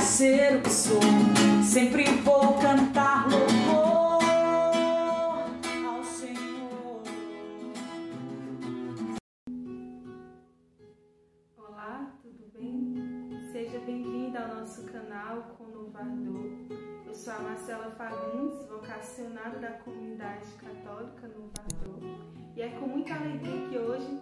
ser o que sou. Sempre vou cantar louvor ao Senhor. Olá, tudo bem? Seja bem-vindo ao nosso canal Conovador. Eu sou a Marcela Fagundes, vocacionada da comunidade católica Novador. E é com muita alegria que hoje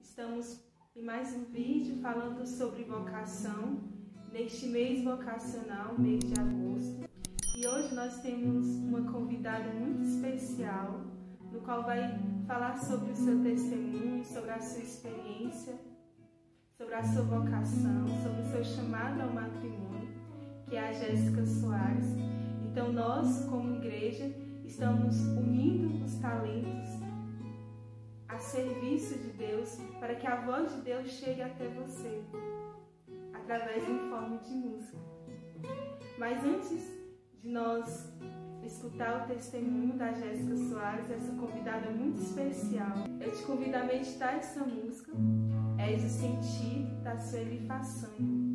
estamos em mais um vídeo falando sobre vocação neste mês vocacional, mês de agosto. E hoje nós temos uma convidada muito especial, no qual vai falar sobre o seu testemunho, sobre a sua experiência, sobre a sua vocação, sobre o seu chamado ao matrimônio, que é a Jéssica Soares. Então nós, como igreja, estamos unindo os talentos a serviço de Deus para que a voz de Deus chegue até você através em forma de música. Mas antes de nós escutar o testemunho da Jéssica Soares, essa convidada muito especial, eu te convido a meditar essa música, És o sentido da sua façanha.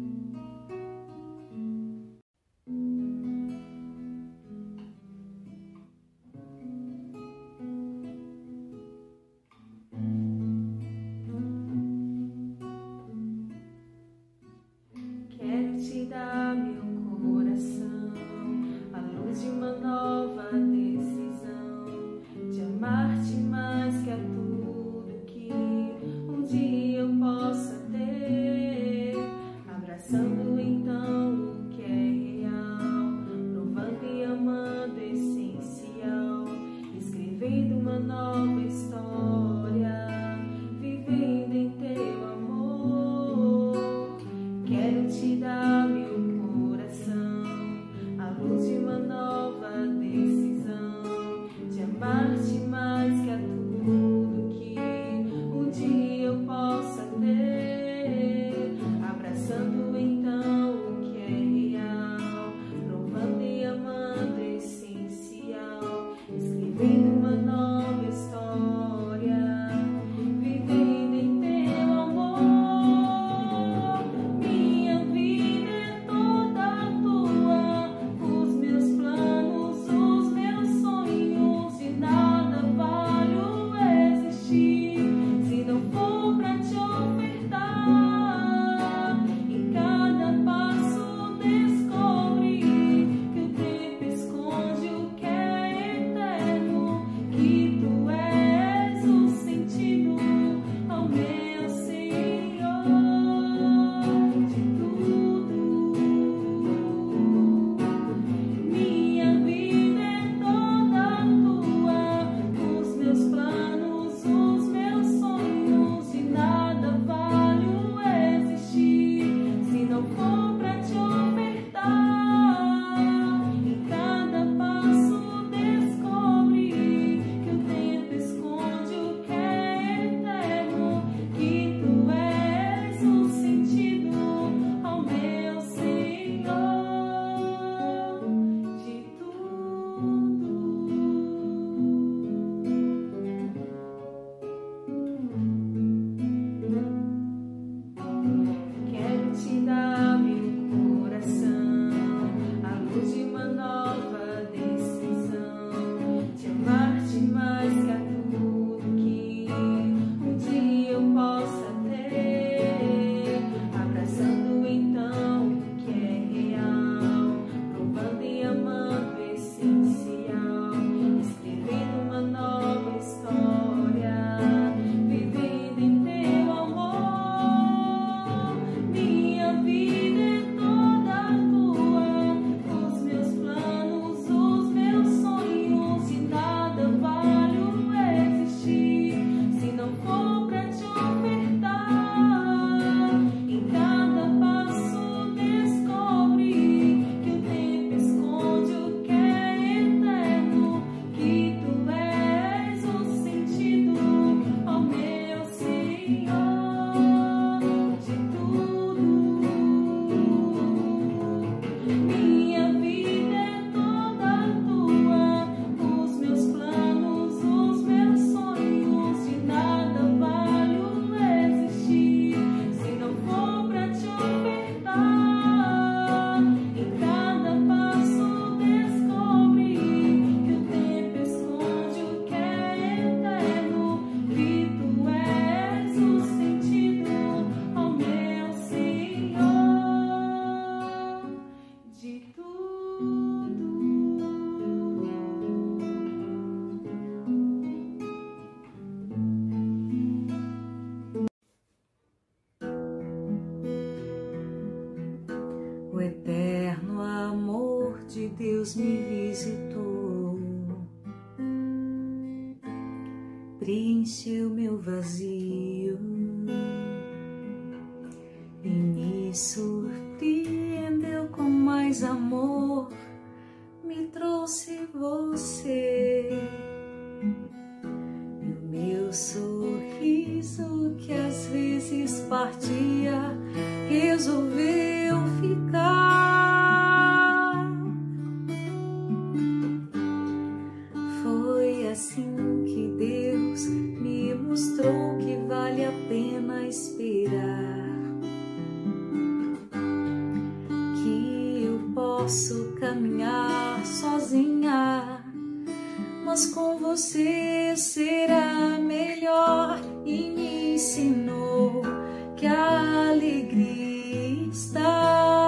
Partia resolveu ficar. Foi assim que Deus me mostrou que vale a pena esperar. Que eu posso caminhar sozinha, mas com você será melhor. E me ensinou que alegria está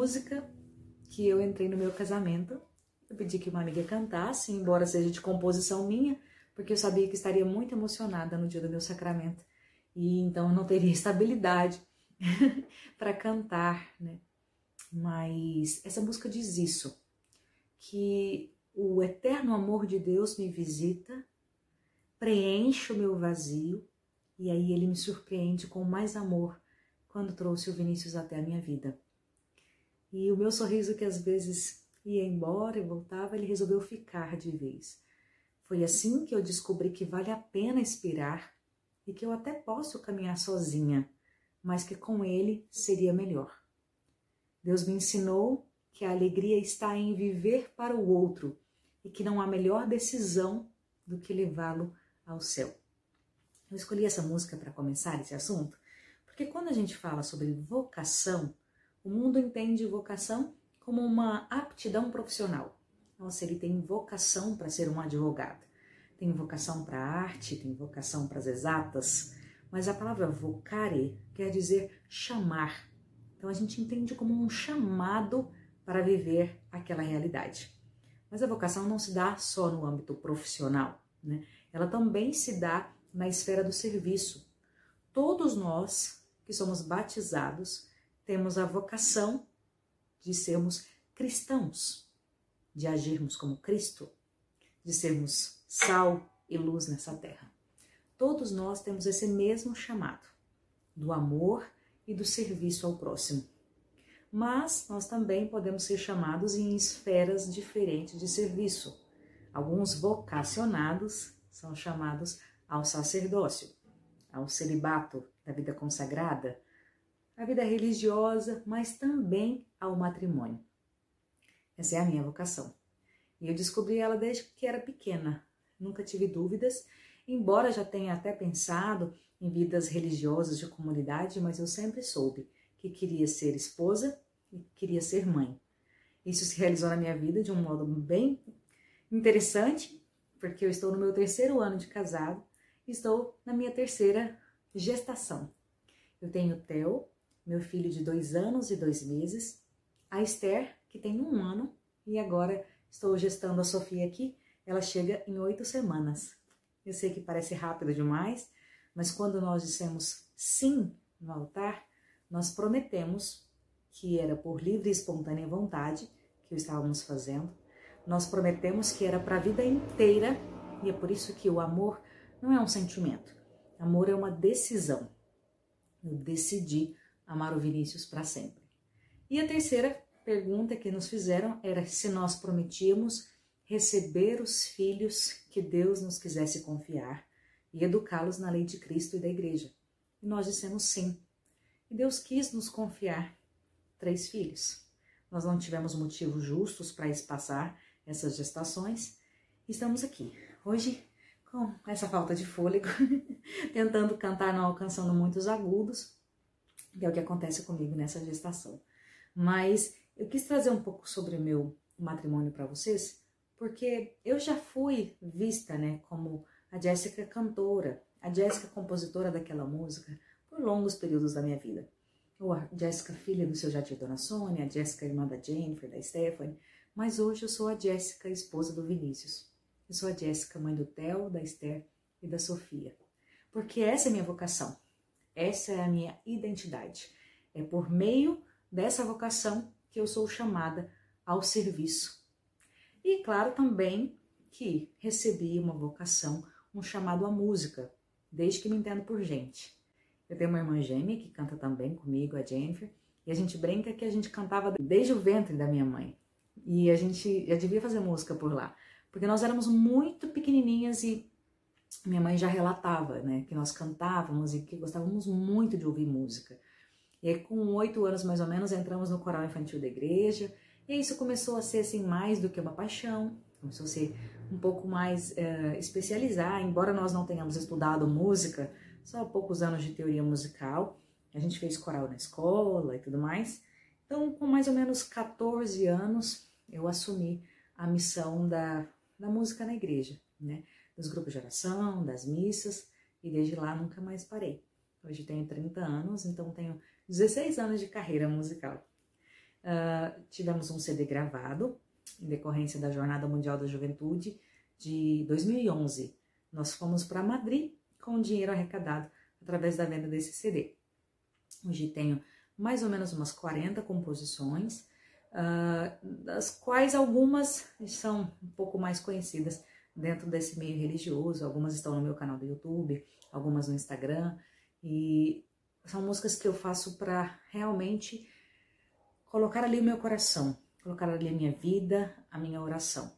música que eu entrei no meu casamento. Eu pedi que uma amiga cantasse, embora seja de composição minha, porque eu sabia que estaria muito emocionada no dia do meu sacramento. E então eu não teria estabilidade para cantar, né? Mas essa música diz isso, que o eterno amor de Deus me visita, preenche o meu vazio e aí ele me surpreende com mais amor quando trouxe o Vinícius até a minha vida. E o meu sorriso que às vezes ia embora e voltava, ele resolveu ficar de vez. Foi assim que eu descobri que vale a pena esperar e que eu até posso caminhar sozinha, mas que com ele seria melhor. Deus me ensinou que a alegria está em viver para o outro e que não há melhor decisão do que levá-lo ao céu. Eu escolhi essa música para começar esse assunto, porque quando a gente fala sobre vocação, o mundo entende vocação como uma aptidão profissional. Nossa, ele tem vocação para ser um advogado, tem vocação para arte, tem vocação para as exatas, mas a palavra vocare quer dizer chamar. Então a gente entende como um chamado para viver aquela realidade. Mas a vocação não se dá só no âmbito profissional, né? Ela também se dá na esfera do serviço. Todos nós que somos batizados temos a vocação de sermos cristãos, de agirmos como Cristo, de sermos sal e luz nessa terra. Todos nós temos esse mesmo chamado do amor e do serviço ao próximo. Mas nós também podemos ser chamados em esferas diferentes de serviço. Alguns vocacionados são chamados ao sacerdócio, ao celibato da vida consagrada, à vida religiosa, mas também ao matrimônio. Essa é a minha vocação. E eu descobri ela desde que era pequena. Nunca tive dúvidas, embora já tenha até pensado em vidas religiosas de comunidade, mas eu sempre soube que queria ser esposa e queria ser mãe. Isso se realizou na minha vida de um modo bem interessante, porque eu estou no meu terceiro ano de casado estou na minha terceira gestação. Eu tenho o Theo, meu filho de dois anos e dois meses, a Esther, que tem um ano, e agora estou gestando a Sofia aqui, ela chega em oito semanas. Eu sei que parece rápido demais, mas quando nós dissemos sim no altar, nós prometemos que era por livre e espontânea vontade que o estávamos fazendo. Nós prometemos que era para a vida inteira, e é por isso que o amor não é um sentimento. Amor é uma decisão. Eu decidi amar o Vinícius para sempre. E a terceira pergunta que nos fizeram era se nós prometíamos receber os filhos que Deus nos quisesse confiar e educá-los na lei de Cristo e da igreja. E nós dissemos sim. E Deus quis nos confiar três filhos. Nós não tivemos motivos justos para espaçar essas gestações. Estamos aqui, hoje, com essa falta de fôlego, tentando cantar, não alcançando muitos agudos, que é o que acontece comigo nessa gestação. Mas eu quis trazer um pouco sobre o meu matrimônio para vocês, porque eu já fui vista, né, como a Jéssica cantora, a Jéssica compositora daquela música por longos períodos da minha vida. Ou a Jéssica filha do seu Jatir Dona Sônia, a Jéssica irmã da Jennifer, da Stephanie, mas hoje eu sou a Jéssica esposa do Vinícius. Eu sou a Jéssica mãe do Theo, da Esther e da Sofia. Porque essa é a minha vocação. Essa é a minha identidade. É por meio dessa vocação que eu sou chamada ao serviço. E claro também que recebi uma vocação, um chamado à música, desde que me entendo por gente. Eu tenho uma irmã gêmea que canta também comigo, a Jennifer, e a gente brinca que a gente cantava desde o ventre da minha mãe. E a gente já devia fazer música por lá, porque nós éramos muito pequenininhas e minha mãe já relatava, né, que nós cantávamos e que gostávamos muito de ouvir música. E aí, com oito anos mais ou menos, entramos no coral infantil da igreja. E isso começou a ser assim mais do que uma paixão, começou a ser um pouco mais uh, especializar. Embora nós não tenhamos estudado música, só poucos anos de teoria musical, a gente fez coral na escola e tudo mais. Então, com mais ou menos 14 anos, eu assumi a missão da, da música na igreja, né? Dos grupos de oração, das missas, e desde lá nunca mais parei. Hoje tenho 30 anos, então tenho 16 anos de carreira musical. Uh, tivemos um CD gravado, em decorrência da Jornada Mundial da Juventude de 2011. Nós fomos para Madrid com o dinheiro arrecadado através da venda desse CD. Hoje tenho mais ou menos umas 40 composições, uh, das quais algumas são um pouco mais conhecidas dentro desse meio religioso, algumas estão no meu canal do YouTube, algumas no Instagram, e são músicas que eu faço para realmente colocar ali o meu coração, colocar ali a minha vida, a minha oração.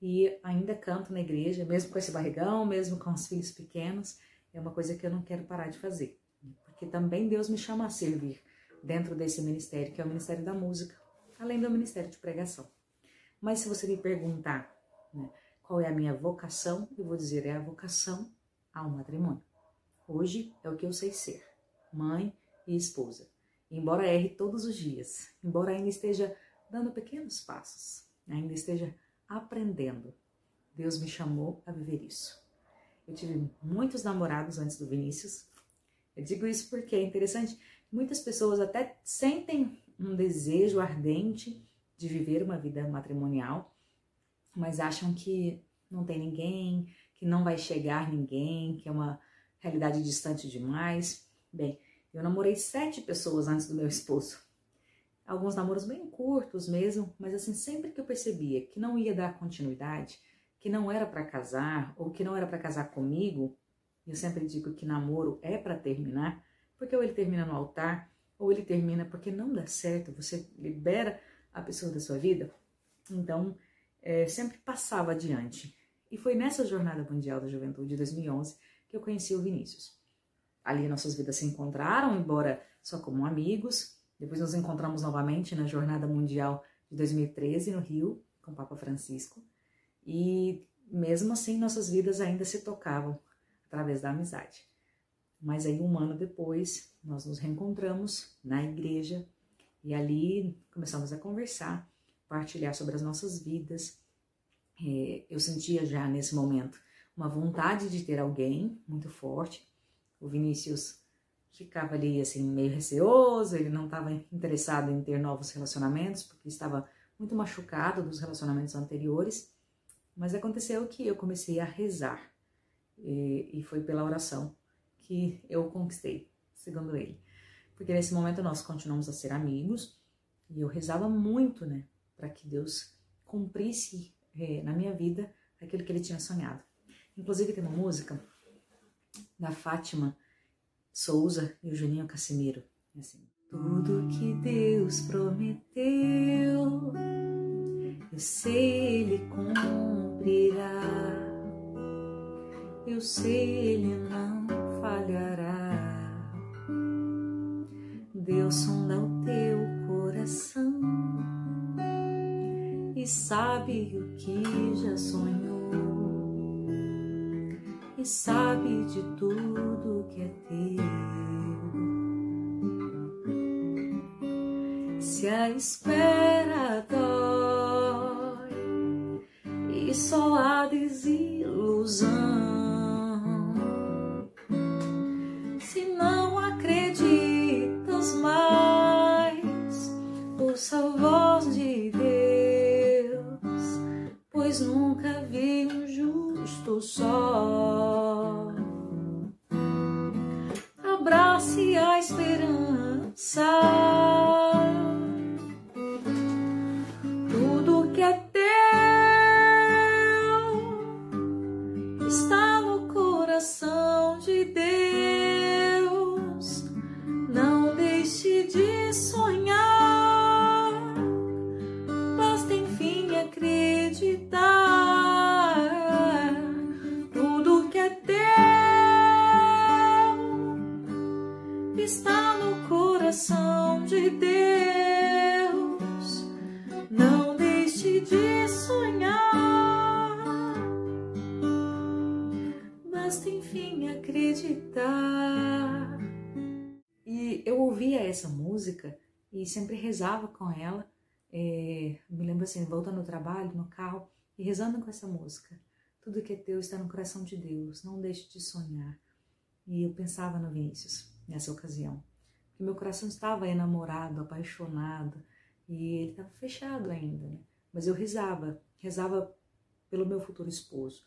E ainda canto na igreja, mesmo com esse barrigão, mesmo com os filhos pequenos, é uma coisa que eu não quero parar de fazer. Porque também Deus me chama a servir dentro desse ministério, que é o ministério da música, além do ministério de pregação. Mas se você me perguntar né, qual é a minha vocação, eu vou dizer é a vocação ao matrimônio. Hoje é o que eu sei ser mãe e esposa. Embora erre todos os dias, embora ainda esteja dando pequenos passos, ainda esteja aprendendo, Deus me chamou a viver isso. Eu tive muitos namorados antes do Vinícius. Eu digo isso porque é interessante. Muitas pessoas até sentem um desejo ardente de viver uma vida matrimonial, mas acham que não tem ninguém, que não vai chegar ninguém, que é uma realidade distante demais. Bem, eu namorei sete pessoas antes do meu esposo. Alguns namoros bem curtos mesmo, mas assim, sempre que eu percebia que não ia dar continuidade, que não era para casar ou que não era para casar comigo, eu sempre digo que namoro é para terminar, porque ou ele termina no altar, ou ele termina porque não dá certo, você libera a pessoa da sua vida. Então, é, sempre passava adiante. E foi nessa Jornada Mundial da Juventude de 2011 que eu conheci o Vinícius. Ali nossas vidas se encontraram, embora só como amigos. Depois nos encontramos novamente na Jornada Mundial de 2013 no Rio, com o Papa Francisco. E mesmo assim nossas vidas ainda se tocavam através da amizade. Mas aí um ano depois nós nos reencontramos na igreja e ali começamos a conversar, partilhar sobre as nossas vidas. É, eu sentia já nesse momento uma vontade de ter alguém muito forte o Vinícius ficava ali assim meio receoso, ele não estava interessado em ter novos relacionamentos, porque estava muito machucado dos relacionamentos anteriores. Mas aconteceu que eu comecei a rezar e, e foi pela oração que eu conquistei, segundo ele. Porque nesse momento nós continuamos a ser amigos e eu rezava muito, né, para que Deus cumprisse é, na minha vida aquilo que ele tinha sonhado. Inclusive tem uma música da Fátima Souza e o Juninho Cassimiro. É assim. Tudo que Deus prometeu, eu sei Ele cumprirá. Eu sei Ele não falhará. Deus sonda o teu coração e sabe o que já sonhou e sabe de tudo que é teu. Se a espera dói e só há desilusão, se não acreditas mais, nunca vi um justo só. Abrace a esperança. Sempre rezava com ela. É, me lembro assim, voltando no trabalho, no carro, e rezando com essa música. Tudo que é teu está no coração de Deus, não deixe de sonhar. E eu pensava no Vinícius nessa ocasião. Porque meu coração estava enamorado, apaixonado, e ele estava fechado ainda, né? Mas eu rezava, rezava pelo meu futuro esposo.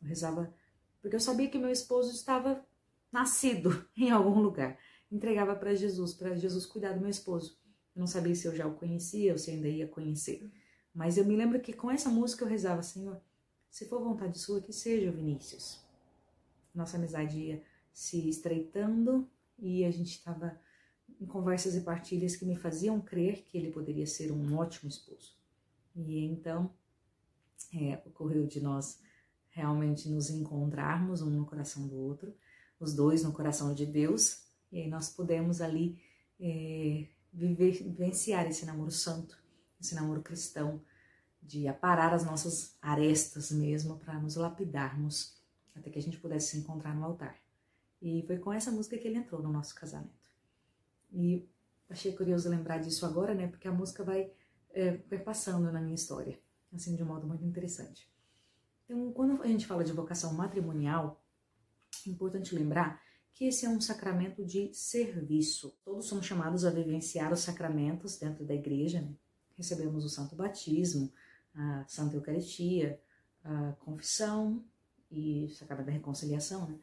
Eu rezava porque eu sabia que meu esposo estava nascido em algum lugar entregava para Jesus, para Jesus cuidar do meu esposo. Eu não sabia se eu já o conhecia ou se ainda ia conhecer. Mas eu me lembro que com essa música eu rezava, Senhor, se for vontade sua, que seja o Vinícius. Nossa amizade ia se estreitando e a gente estava em conversas e partilhas que me faziam crer que ele poderia ser um ótimo esposo. E então é, ocorreu de nós realmente nos encontrarmos um no coração do outro, os dois no coração de Deus, e aí nós pudemos ali é, vivenciar esse namoro santo, esse namoro cristão, de aparar as nossas arestas mesmo para nos lapidarmos até que a gente pudesse se encontrar no altar. E foi com essa música que ele entrou no nosso casamento. E achei curioso lembrar disso agora, né? Porque a música vai é, perpassando na minha história, assim, de um modo muito interessante. Então, quando a gente fala de vocação matrimonial, é importante lembrar que esse é um sacramento de serviço. Todos somos chamados a vivenciar os sacramentos dentro da igreja. Né? Recebemos o Santo Batismo, a Santa Eucaristia, a confissão e o sacramento da reconciliação, né?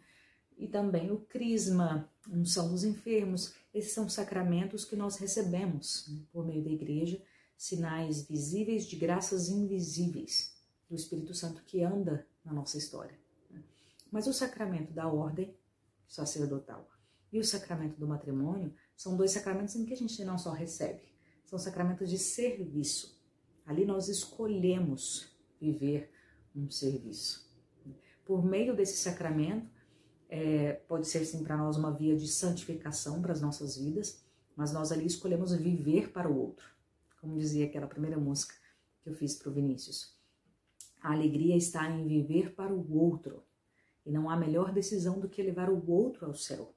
E também o crisma, unção dos enfermos. Esses são sacramentos que nós recebemos né? por meio da igreja, sinais visíveis de graças invisíveis do Espírito Santo que anda na nossa história. Né? Mas o sacramento da ordem sacerdotal e o sacramento do matrimônio são dois sacramentos em que a gente não só recebe, são sacramentos de serviço. Ali nós escolhemos viver um serviço. Por meio desse sacramento, é, pode ser sim para nós uma via de santificação para as nossas vidas, mas nós ali escolhemos viver para o outro. Como dizia aquela primeira música que eu fiz para o Vinícius. A alegria está em viver para o outro. E não há melhor decisão do que levar o outro ao céu.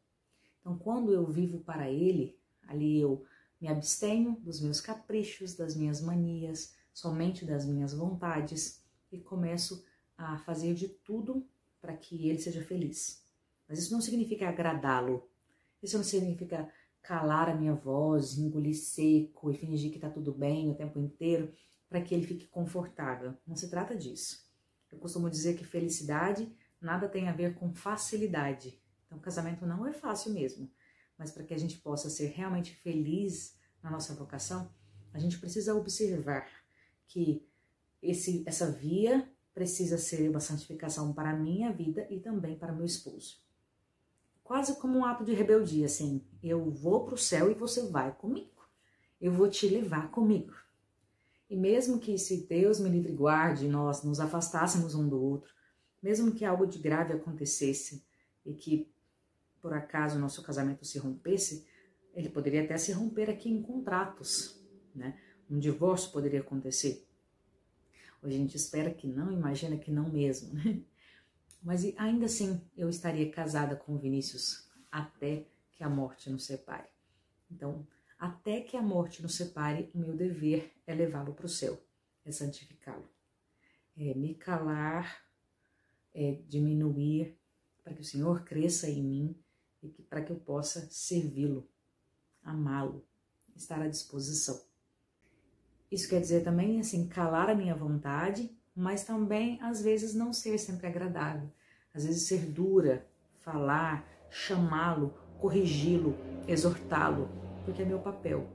Então, quando eu vivo para ele, ali eu me abstenho dos meus caprichos, das minhas manias, somente das minhas vontades e começo a fazer de tudo para que ele seja feliz. Mas isso não significa agradá-lo. Isso não significa calar a minha voz, engolir seco e fingir que está tudo bem o tempo inteiro para que ele fique confortável. Não se trata disso. Eu costumo dizer que felicidade nada tem a ver com facilidade. Então, casamento não é fácil mesmo, mas para que a gente possa ser realmente feliz na nossa vocação, a gente precisa observar que esse, essa via precisa ser uma santificação para a minha vida e também para meu esposo. Quase como um ato de rebeldia, assim, eu vou para o céu e você vai comigo. Eu vou te levar comigo. E mesmo que se Deus me livre e guarde, nós nos afastássemos um do outro, mesmo que algo de grave acontecesse e que por acaso nosso casamento se rompesse, ele poderia até se romper aqui em contratos, né? Um divórcio poderia acontecer. Hoje a gente espera que não, imagina que não mesmo, né? Mas ainda assim eu estaria casada com Vinícius até que a morte nos separe. Então, até que a morte nos separe, meu dever é levá-lo para o céu, é santificá-lo, é me calar, é diminuir, para que o Senhor cresça em mim e para que eu possa servi-lo, amá-lo, estar à disposição. Isso quer dizer também, assim, calar a minha vontade, mas também, às vezes, não ser sempre agradável. Às vezes, ser dura, falar, chamá-lo, corrigi-lo, exortá-lo, porque é meu papel.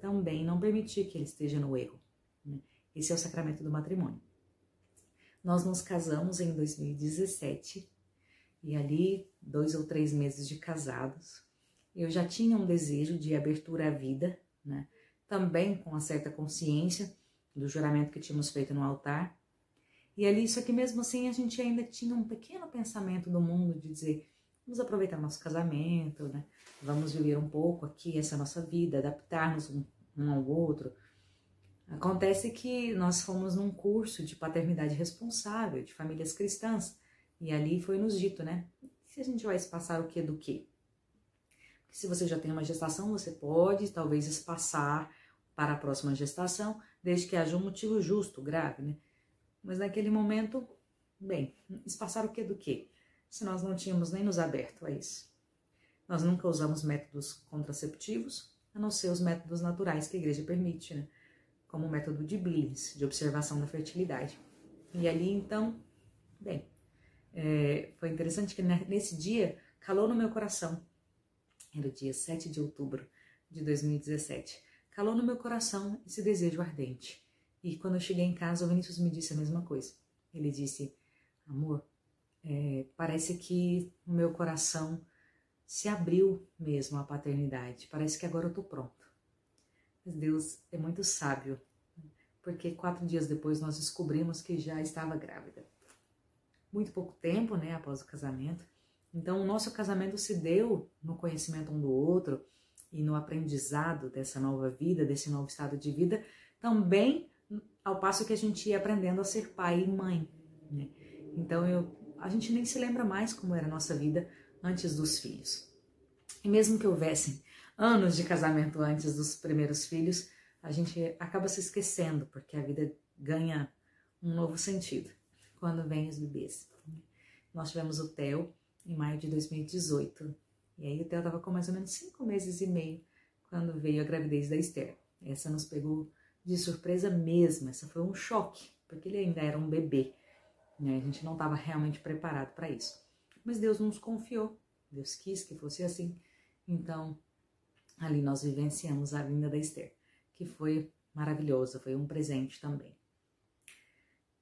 Também não permitir que ele esteja no erro. Né? Esse é o sacramento do matrimônio. Nós nos casamos em 2017 e ali, dois ou três meses de casados, eu já tinha um desejo de abertura à vida, né? também com uma certa consciência do juramento que tínhamos feito no altar. E ali, só que mesmo assim a gente ainda tinha um pequeno pensamento do mundo de dizer: vamos aproveitar nosso casamento, né? Vamos viver um pouco aqui essa nossa vida, adaptar-nos um, um ao outro. Acontece que nós fomos num curso de paternidade responsável de famílias cristãs e ali foi nos dito, né? Se a gente vai espaçar o que do que? se você já tem uma gestação, você pode talvez espaçar para a próxima gestação, desde que haja um motivo justo, grave, né? Mas naquele momento, bem, espaçar o que do que? Se nós não tínhamos nem nos aberto a isso. Nós nunca usamos métodos contraceptivos, a não ser os métodos naturais que a igreja permite, né? Como o método de Billis, de observação da fertilidade. E ali, então, bem, é, foi interessante que nesse dia calou no meu coração. Era o dia 7 de outubro de 2017 calou no meu coração esse desejo ardente. E quando eu cheguei em casa, o Vinícius me disse a mesma coisa. Ele disse: Amor, é, parece que o meu coração se abriu mesmo à paternidade. Parece que agora eu tô pronto. Mas Deus é muito sábio, porque quatro dias depois nós descobrimos que já estava grávida. Muito pouco tempo, né, após o casamento. Então, o nosso casamento se deu no conhecimento um do outro, e no aprendizado dessa nova vida, desse novo estado de vida, também ao passo que a gente ia aprendendo a ser pai e mãe. Né? Então eu, a gente nem se lembra mais como era a nossa vida antes dos filhos. E mesmo que houvessem anos de casamento antes dos primeiros filhos, a gente acaba se esquecendo, porque a vida ganha um novo sentido quando vem os bebês. Nós tivemos o Theo em maio de 2018 e aí o Theo estava com mais ou menos cinco meses e meio quando veio a gravidez da Esther. Essa nos pegou de surpresa mesmo, essa foi um choque, porque ele ainda era um bebê. Né? A gente não estava realmente preparado para isso. Mas Deus nos confiou, Deus quis que fosse assim. Então, ali nós vivenciamos a vinda da Esther, que foi maravilhosa, foi um presente também.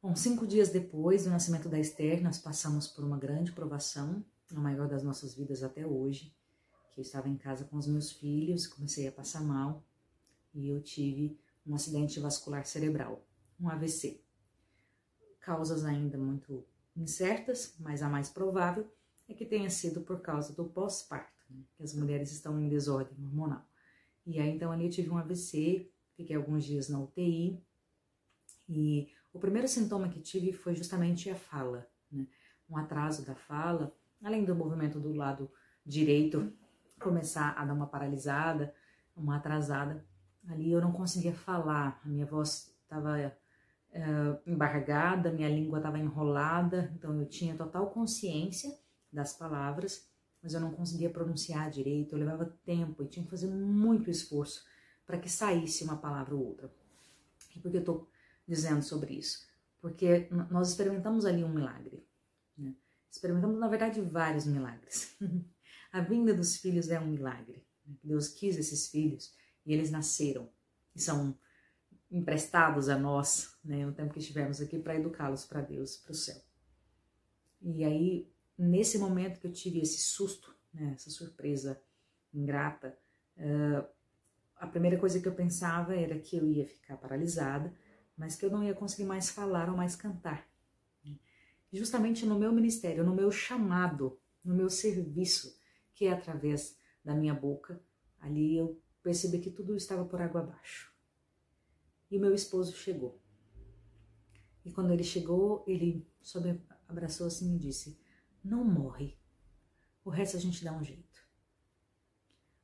Bom, cinco dias depois do nascimento da Esther, nós passamos por uma grande provação, a maior das nossas vidas até hoje, que eu estava em casa com os meus filhos, comecei a passar mal e eu tive um acidente vascular cerebral, um AVC. Causas ainda muito incertas, mas a mais provável é que tenha sido por causa do pós-parto, que as mulheres estão em desordem hormonal. E aí então ali eu tive um AVC, fiquei alguns dias na UTI e o primeiro sintoma que tive foi justamente a fala, né? um atraso da fala além do movimento do lado direito começar a dar uma paralisada, uma atrasada, ali eu não conseguia falar, a minha voz estava uh, eh, embargada, minha língua estava enrolada, então eu tinha total consciência das palavras, mas eu não conseguia pronunciar direito, eu levava tempo e tinha que fazer muito esforço para que saísse uma palavra ou outra. E por que eu estou dizendo sobre isso? Porque nós experimentamos ali um milagre. Né? Experimentamos, na verdade, vários milagres. a vinda dos filhos é um milagre. Deus quis esses filhos e eles nasceram e são emprestados a nós, né, o tempo que estivemos aqui, para educá-los para Deus, para o céu. E aí, nesse momento que eu tive esse susto, né, essa surpresa ingrata, uh, a primeira coisa que eu pensava era que eu ia ficar paralisada, mas que eu não ia conseguir mais falar ou mais cantar justamente no meu ministério, no meu chamado, no meu serviço, que é através da minha boca, ali eu percebi que tudo estava por água abaixo. E o meu esposo chegou. E quando ele chegou, ele só me abraçou assim e disse: Não morre, o resto a gente dá um jeito.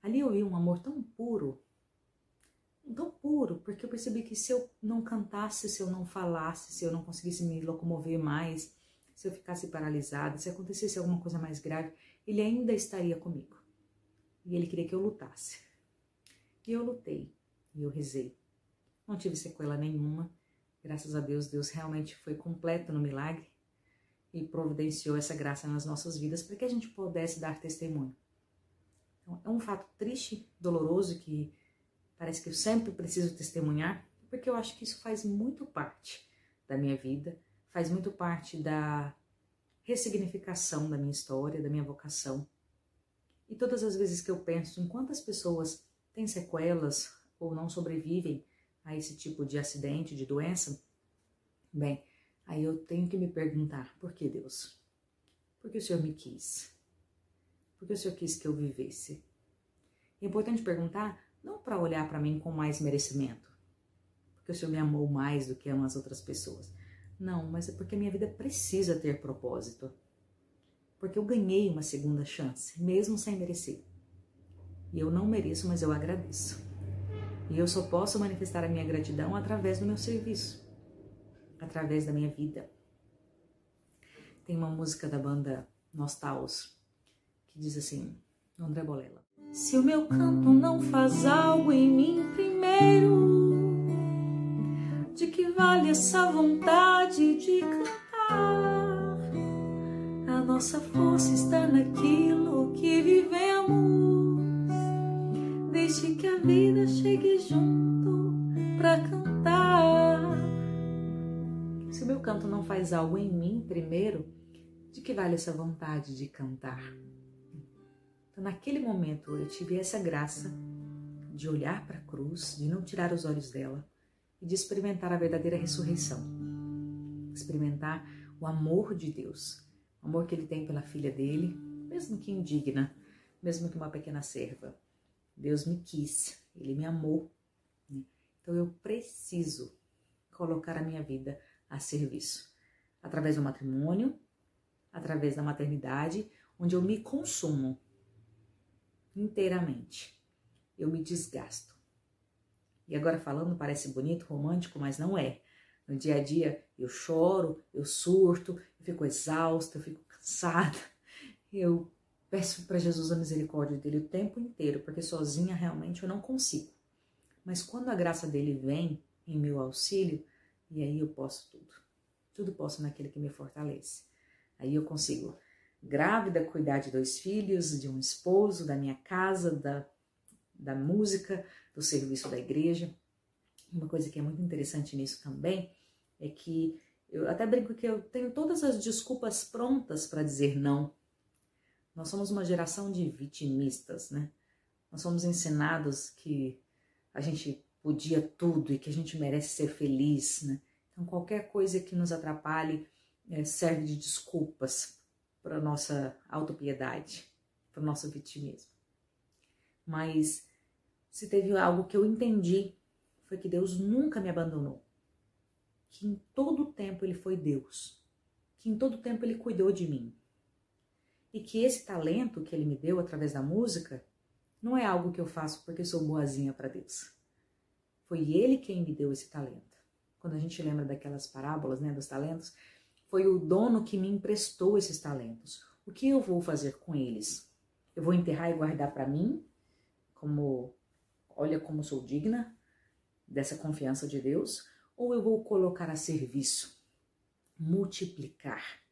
Ali eu vi um amor tão puro, tão puro, porque eu percebi que se eu não cantasse, se eu não falasse, se eu não conseguisse me locomover mais, se eu ficasse paralisada, se acontecesse alguma coisa mais grave, ele ainda estaria comigo. E ele queria que eu lutasse. E eu lutei, e eu rezei. Não tive sequela nenhuma. Graças a Deus, Deus realmente foi completo no milagre e providenciou essa graça nas nossas vidas para que a gente pudesse dar testemunho. Então, é um fato triste, doloroso, que parece que eu sempre preciso testemunhar, porque eu acho que isso faz muito parte da minha vida, faz muito parte da ressignificação da minha história, da minha vocação. E todas as vezes que eu penso em quantas pessoas têm sequelas ou não sobrevivem a esse tipo de acidente, de doença, bem, aí eu tenho que me perguntar: por que Deus? Por que o Senhor me quis? Por que o Senhor quis que eu vivesse? É importante perguntar não para olhar para mim com mais merecimento, porque o Senhor me amou mais do que ama as outras pessoas. Não, mas é porque a minha vida precisa ter propósito. Porque eu ganhei uma segunda chance, mesmo sem merecer. E eu não mereço, mas eu agradeço. E eu só posso manifestar a minha gratidão através do meu serviço, através da minha vida. Tem uma música da banda Nostals que diz assim, André Bolela. Se o meu canto não faz algo em mim primeiro, de que vale essa vontade de cantar? A nossa força está naquilo que vivemos. Deixe que a vida chegue junto para cantar. Se o meu canto não faz algo em mim primeiro, de que vale essa vontade de cantar? Então, naquele momento, eu tive essa graça de olhar para a cruz, de não tirar os olhos dela e de experimentar a verdadeira ressurreição. Experimentar o amor de Deus, o amor que ele tem pela filha dele, mesmo que indigna, mesmo que uma pequena serva. Deus me quis, ele me amou. Né? Então eu preciso colocar a minha vida a serviço através do matrimônio, através da maternidade, onde eu me consumo inteiramente. Eu me desgasto. E agora falando parece bonito, romântico, mas não é. No dia a dia eu choro, eu surto, eu fico exausta, eu fico cansada. Eu peço para Jesus a misericórdia dele o tempo inteiro, porque sozinha realmente eu não consigo. Mas quando a graça dele vem em meu auxílio, e aí eu posso tudo. Tudo posso naquele que me fortalece. Aí eu consigo grávida, cuidar de dois filhos, de um esposo, da minha casa, da, da música, do serviço da igreja. Uma coisa que é muito interessante nisso também é que eu até brinco que eu tenho todas as desculpas prontas para dizer não. Nós somos uma geração de vitimistas, né? Nós somos ensinados que a gente podia tudo e que a gente merece ser feliz, né? Então qualquer coisa que nos atrapalhe é, serve de desculpas para nossa autopiedade, para o nosso vitimismo. Mas se teve algo que eu entendi, foi que Deus nunca me abandonou. Que em todo tempo Ele foi Deus. Que em todo tempo Ele cuidou de mim. E que esse talento que Ele me deu através da música não é algo que eu faço porque sou boazinha para Deus. Foi Ele quem me deu esse talento. Quando a gente lembra daquelas parábolas, né, dos talentos, foi o dono que me emprestou esses talentos. O que eu vou fazer com eles? Eu vou enterrar e guardar para mim, como olha como sou digna dessa confiança de Deus, ou eu vou colocar a serviço, multiplicar?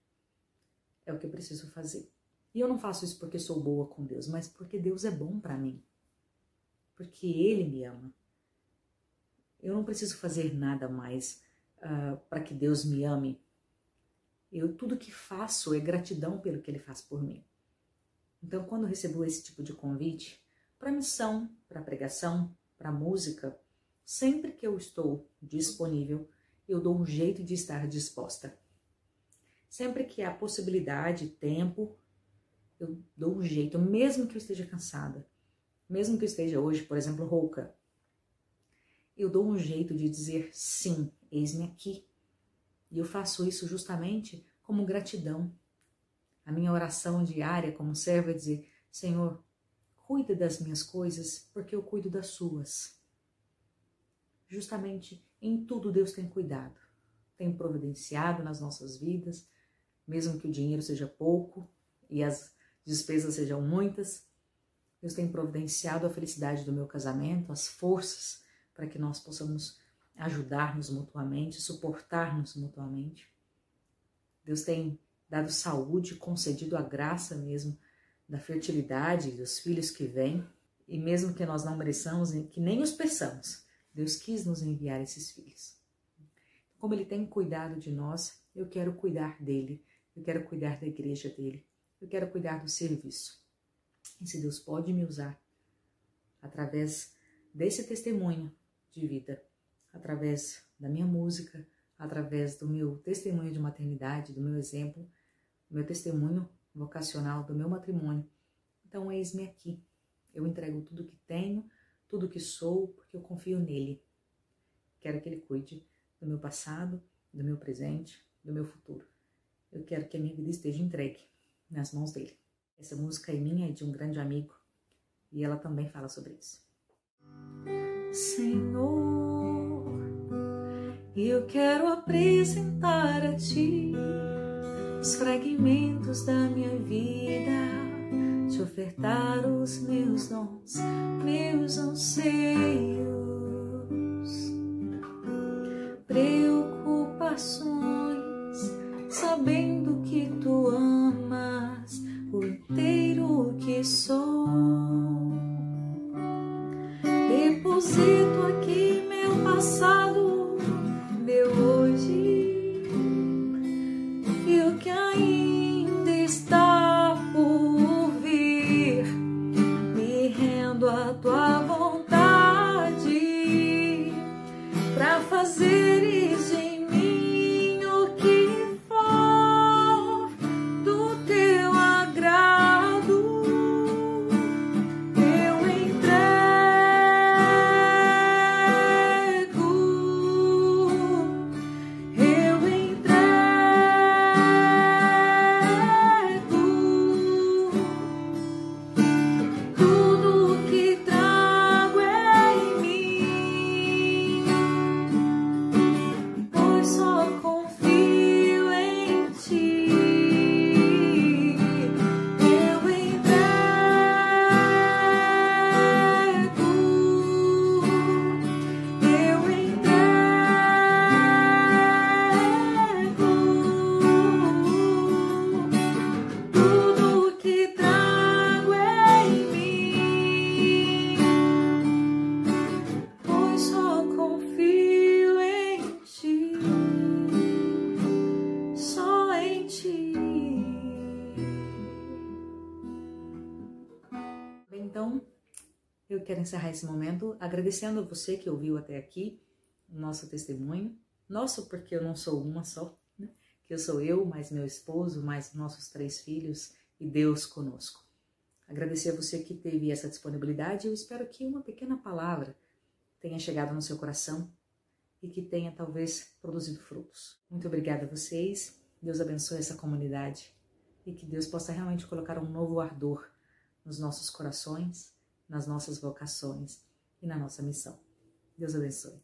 É o que eu preciso fazer. E eu não faço isso porque sou boa com Deus, mas porque Deus é bom para mim. Porque Ele me ama. Eu não preciso fazer nada mais uh, para que Deus me ame eu tudo que faço é gratidão pelo que ele faz por mim. Então, quando eu recebo esse tipo de convite para missão, para pregação, para música, sempre que eu estou disponível, eu dou um jeito de estar disposta. Sempre que há possibilidade, tempo, eu dou um jeito, mesmo que eu esteja cansada, mesmo que eu esteja hoje, por exemplo, rouca, eu dou um jeito de dizer sim, eis-me aqui. E eu faço isso justamente como gratidão. A minha oração diária como serva é dizer: Senhor, cuida das minhas coisas, porque eu cuido das suas. justamente em tudo Deus tem cuidado, tem providenciado nas nossas vidas, mesmo que o dinheiro seja pouco e as despesas sejam muitas. Deus tem providenciado a felicidade do meu casamento, as forças para que nós possamos ajudar-nos mutuamente, suportar-nos mutuamente. Deus tem dado saúde, concedido a graça mesmo da fertilidade dos filhos que vêm, e mesmo que nós não mereçamos, que nem os peçamos, Deus quis nos enviar esses filhos. Como Ele tem cuidado de nós, eu quero cuidar dele, eu quero cuidar da igreja dele, eu quero cuidar do serviço. E se Deus pode me usar através desse testemunho de vida, através da minha música, através do meu testemunho de maternidade, do meu exemplo, do meu testemunho vocacional, do meu matrimônio. Então, eis-me aqui. Eu entrego tudo que tenho, tudo que sou, porque eu confio nele. Quero que ele cuide do meu passado, do meu presente, do meu futuro. Eu quero que a minha vida esteja entregue nas mãos dele. Essa música é minha e de um grande amigo, e ela também fala sobre isso. Senhor, eu quero apresentar a Ti os fragmentos da minha vida, te ofertar os meus dons, meus anseios, preocupações, sabendo que Tu amas o inteiro que sou. see encerrar esse momento agradecendo a você que ouviu até aqui o nosso testemunho. Nosso, porque eu não sou uma só, né? que eu sou eu, mais meu esposo, mais nossos três filhos e Deus conosco. Agradecer a você que teve essa disponibilidade. Eu espero que uma pequena palavra tenha chegado no seu coração e que tenha talvez produzido frutos. Muito obrigada a vocês. Deus abençoe essa comunidade e que Deus possa realmente colocar um novo ardor nos nossos corações, nas nossas vocações e na nossa missão. Deus abençoe.